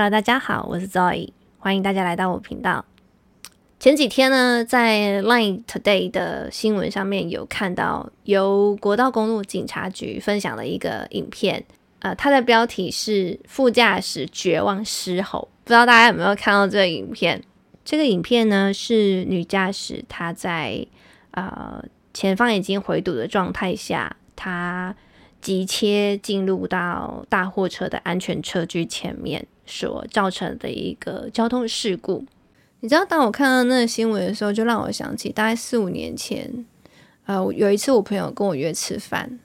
Hello，大家好，我是 Zoe，欢迎大家来到我频道。前几天呢，在 Line Today 的新闻上面有看到由国道公路警察局分享了一个影片，呃，它的标题是“副驾驶绝望嘶吼”，不知道大家有没有看到这个影片？这个影片呢是女驾驶她在呃前方已经回堵的状态下，她急切进入到大货车的安全车距前面。所造成的一个交通事故，你知道，当我看到那个新闻的时候，就让我想起大概四五年前，呃，有一次我朋友跟我约吃饭，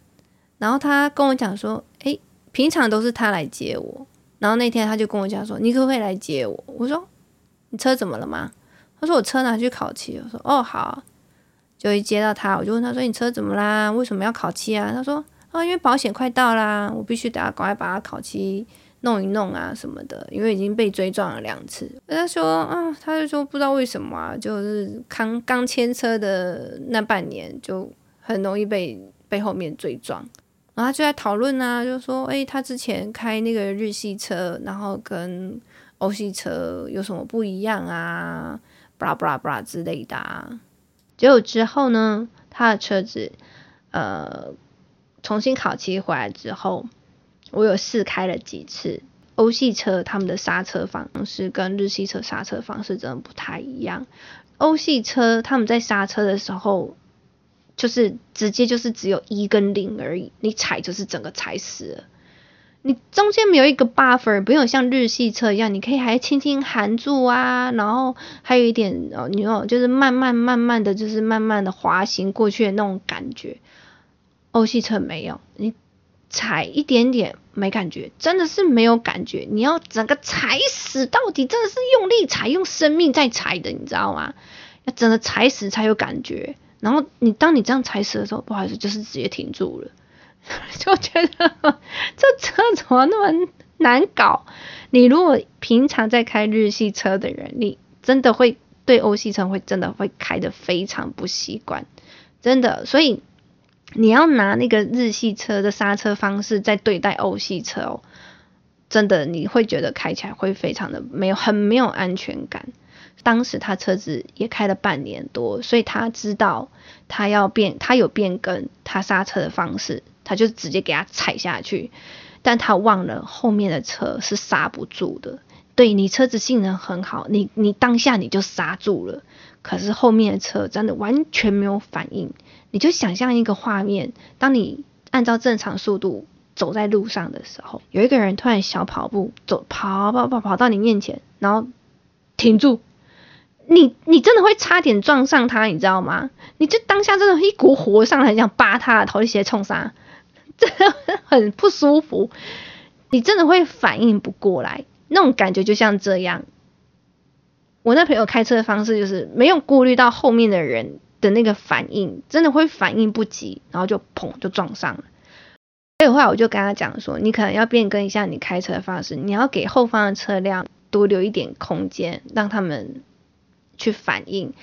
然后他跟我讲说，诶，平常都是他来接我，然后那天他就跟我讲说，你可不可以来接我？我说，你车怎么了吗？他说我车拿去烤漆。我说，哦，好，就一接到他，我就问他说，你车怎么啦？为什么要烤漆啊？他说，啊，因为保险快到啦，我必须得要赶快把它烤漆。弄一弄啊什么的，因为已经被追撞了两次。他说啊，他就说不知道为什么啊，就是刚刚牵车的那半年就很容易被被后面追撞。然后就在讨论啊，就说诶，他之前开那个日系车，然后跟欧系车有什么不一样啊？布拉布拉布拉之类的。啊。结果之后呢，他的车子呃重新烤漆回来之后。我有试开了几次，欧系车他们的刹车方式跟日系车刹车方式真的不太一样。欧系车他们在刹车的时候，就是直接就是只有一跟零而已，你踩就是整个踩死了，你中间没有一个 buffer，不用像日系车一样，你可以还轻轻含住啊，然后还有一点哦，你有就是慢慢慢慢的就是慢慢的滑行过去的那种感觉，欧系车没有你。踩一点点没感觉，真的是没有感觉。你要整个踩死到底，真的是用力踩，用生命在踩的，你知道吗？要整个踩死才有感觉。然后你当你这样踩死的时候，不好意思，就是直接停住了。就觉得这车怎么那么难搞？你如果平常在开日系车的人，你真的会对欧系车会真的会开的非常不习惯，真的。所以。你要拿那个日系车的刹车方式在对待欧系车哦，真的你会觉得开起来会非常的没有很没有安全感。当时他车子也开了半年多，所以他知道他要变，他有变更他刹车的方式，他就直接给他踩下去。但他忘了后面的车是刹不住的。对你车子性能很好，你你当下你就刹住了，可是后面的车真的完全没有反应。你就想象一个画面，当你按照正常速度走在路上的时候，有一个人突然小跑步走跑跑跑跑到你面前，然后停住，你你真的会差点撞上他，你知道吗？你就当下真的一股火上来，想扒他的头，一些冲杀，真的很不舒服。你真的会反应不过来，那种感觉就像这样。我那朋友开车的方式就是没有顾虑到后面的人。的那个反应真的会反应不及，然后就砰就撞上了。所以后来我就跟他讲说，你可能要变更一下你开车的方式，你要给后方的车辆多留一点空间，让他们去反应。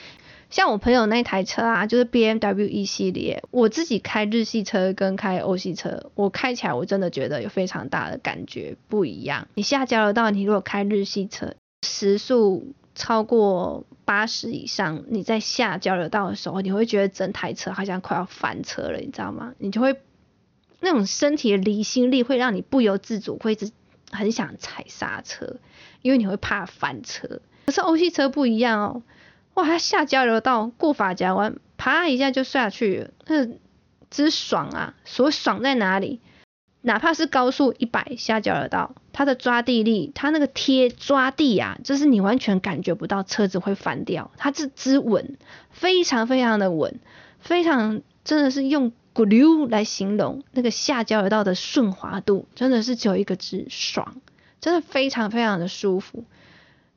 像我朋友那台车啊，就是 B M W 一系列，我自己开日系车跟开欧系车，我开起来我真的觉得有非常大的感觉不一样。你下交流道，你如果开日系车，时速。超过八十以上，你在下交流道的时候，你会觉得整台车好像快要翻车了，你知道吗？你就会那种身体的离心力会让你不由自主会一直很想踩刹车，因为你会怕翻车。可是欧系车不一样哦，哇，它下交流道过法夹弯，啪一下就下去了，那之爽啊！所爽在哪里？哪怕是高速一百下交流道，它的抓地力，它那个贴抓地啊，就是你完全感觉不到车子会翻掉，它是之稳，非常非常的稳，非常真的是用咕溜来形容那个下交流道的顺滑度，真的是只有一个字爽，真的非常非常的舒服。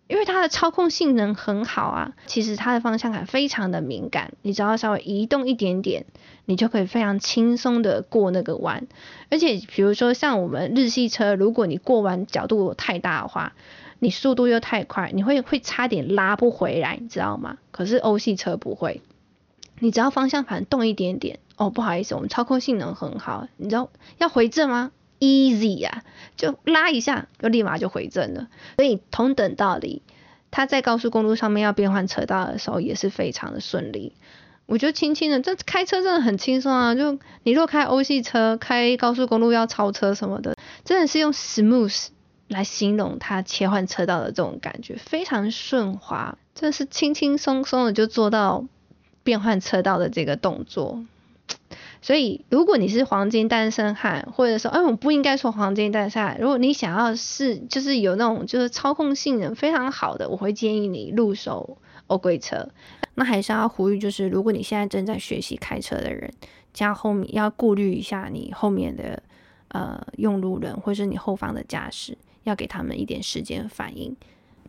因为它的操控性能很好啊，其实它的方向感非常的敏感，你只要稍微移动一点点，你就可以非常轻松的过那个弯。而且比如说像我们日系车，如果你过弯角度太大的话，你速度又太快，你会会差点拉不回来，你知道吗？可是欧系车不会，你只要方向盘动一点点，哦不好意思，我们操控性能很好，你知道要回正吗？Easy 呀，就拉一下就立马就回正了。所以同等道理，他在高速公路上面要变换车道的时候也是非常的顺利。我觉得轻轻的，这开车真的很轻松啊！就你若开欧系车，开高速公路要超车什么的，真的是用 smooth 来形容它切换车道的这种感觉，非常顺滑，真的是轻轻松松的就做到变换车道的这个动作。所以，如果你是黄金单身汉，或者说，哎，我不应该说黄金单身汉，如果你想要是就是有那种就是操控性能非常好的，我会建议你入手欧规车。那还是要呼吁，就是如果你现在正在学习开车的人，加后面要顾虑一下你后面的呃用路人，或是你后方的驾驶，要给他们一点时间反应。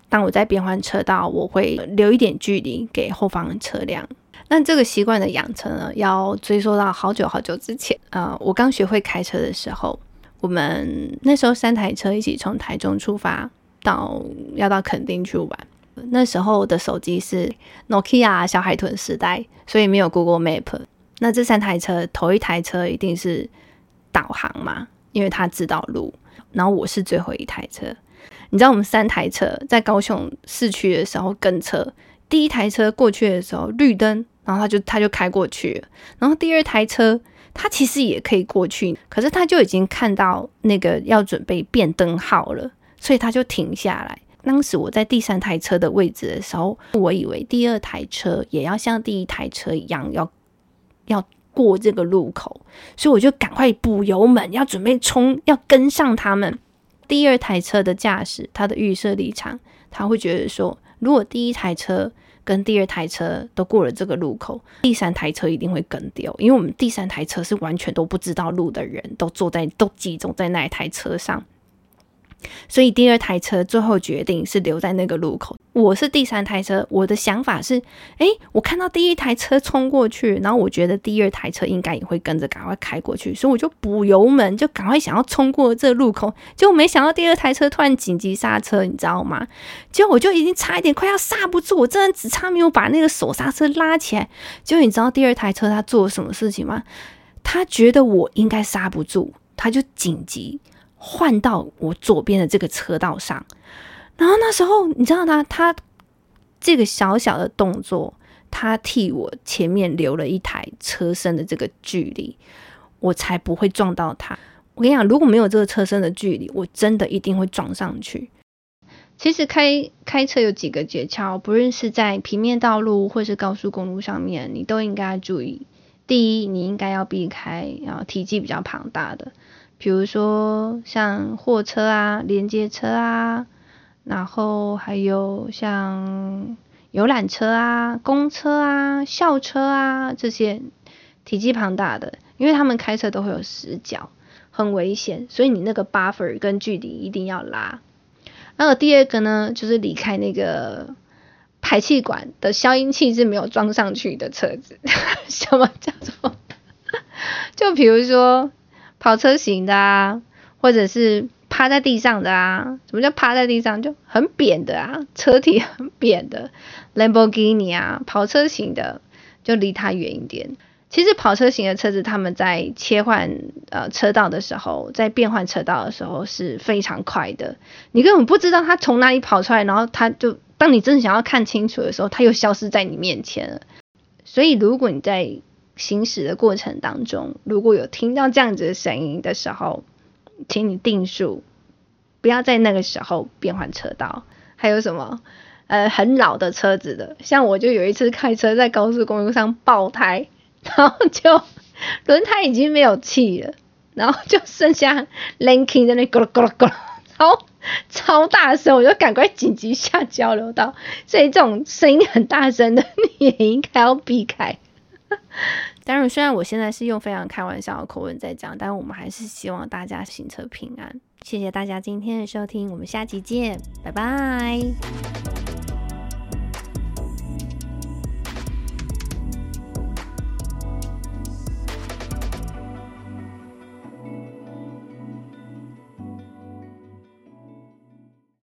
当我在变换车道，我会留一点距离给后方的车辆。那这个习惯的养成呢，要追溯到好久好久之前。呃，我刚学会开车的时候，我们那时候三台车一起从台中出发，到要到垦丁去玩。那时候的手机是 Nokia 小海豚时代，所以没有 Google Map。那这三台车，头一台车一定是导航嘛，因为它知道路。然后我是最后一台车。你知道我们三台车在高雄市区的时候跟车，第一台车过去的时候绿灯，然后他就他就开过去。然后第二台车他其实也可以过去，可是他就已经看到那个要准备变灯号了，所以他就停下来。当时我在第三台车的位置的时候，我以为第二台车也要像第一台车一样要要过这个路口，所以我就赶快补油门，要准备冲，要跟上他们。第二台车的驾驶，他的预设立场，他会觉得说，如果第一台车跟第二台车都过了这个路口，第三台车一定会跟丢，因为我们第三台车是完全都不知道路的人，都坐在都集中在那一台车上。所以第二台车最后决定是留在那个路口。我是第三台车，我的想法是：诶，我看到第一台车冲过去，然后我觉得第二台车应该也会跟着赶快开过去，所以我就补油门，就赶快想要冲过这路口。结果没想到第二台车突然紧急刹车，你知道吗？结果我就已经差一点快要刹不住，我真的只差没有把那个手刹车拉起来。结果你知道第二台车他做了什么事情吗？他觉得我应该刹不住，他就紧急。换到我左边的这个车道上，然后那时候你知道他他这个小小的动作，他替我前面留了一台车身的这个距离，我才不会撞到他。我跟你讲，如果没有这个车身的距离，我真的一定会撞上去。其实开开车有几个诀窍，不论是在平面道路或是高速公路上面，你都应该注意。第一，你应该要避开啊体积比较庞大的。比如说像货车啊、连接车啊，然后还有像游览车啊、公车啊、校车啊这些体积庞大的，因为他们开车都会有死角，很危险，所以你那个 buffer 跟距离一定要拉。那第二个呢，就是离开那个排气管的消音器是没有装上去的车子。什么叫做？就比如说。跑车型的啊，或者是趴在地上的啊，什么叫趴在地上？就很扁的啊，车体很扁的，Lamborghini 啊，跑车型的就离它远一点。其实跑车型的车子，他们在切换呃车道的时候，在变换车道的时候是非常快的，你根本不知道它从哪里跑出来，然后它就当你真的想要看清楚的时候，它又消失在你面前了。所以如果你在行驶的过程当中，如果有听到这样子的声音的时候，请你定数，不要在那个时候变换车道。还有什么？呃，很老的车子的，像我就有一次开车在高速公路上爆胎，然后就轮胎已经没有气了，然后就剩下 linking 在那咕噜咕噜咕噜，超超大声，我就赶快紧急下交流道。所以这种声音很大声的，你也应该要避开。当然，虽然我现在是用非常开玩笑的口吻在讲，但我们还是希望大家行车平安。谢谢大家今天的收听，我们下期见，拜拜。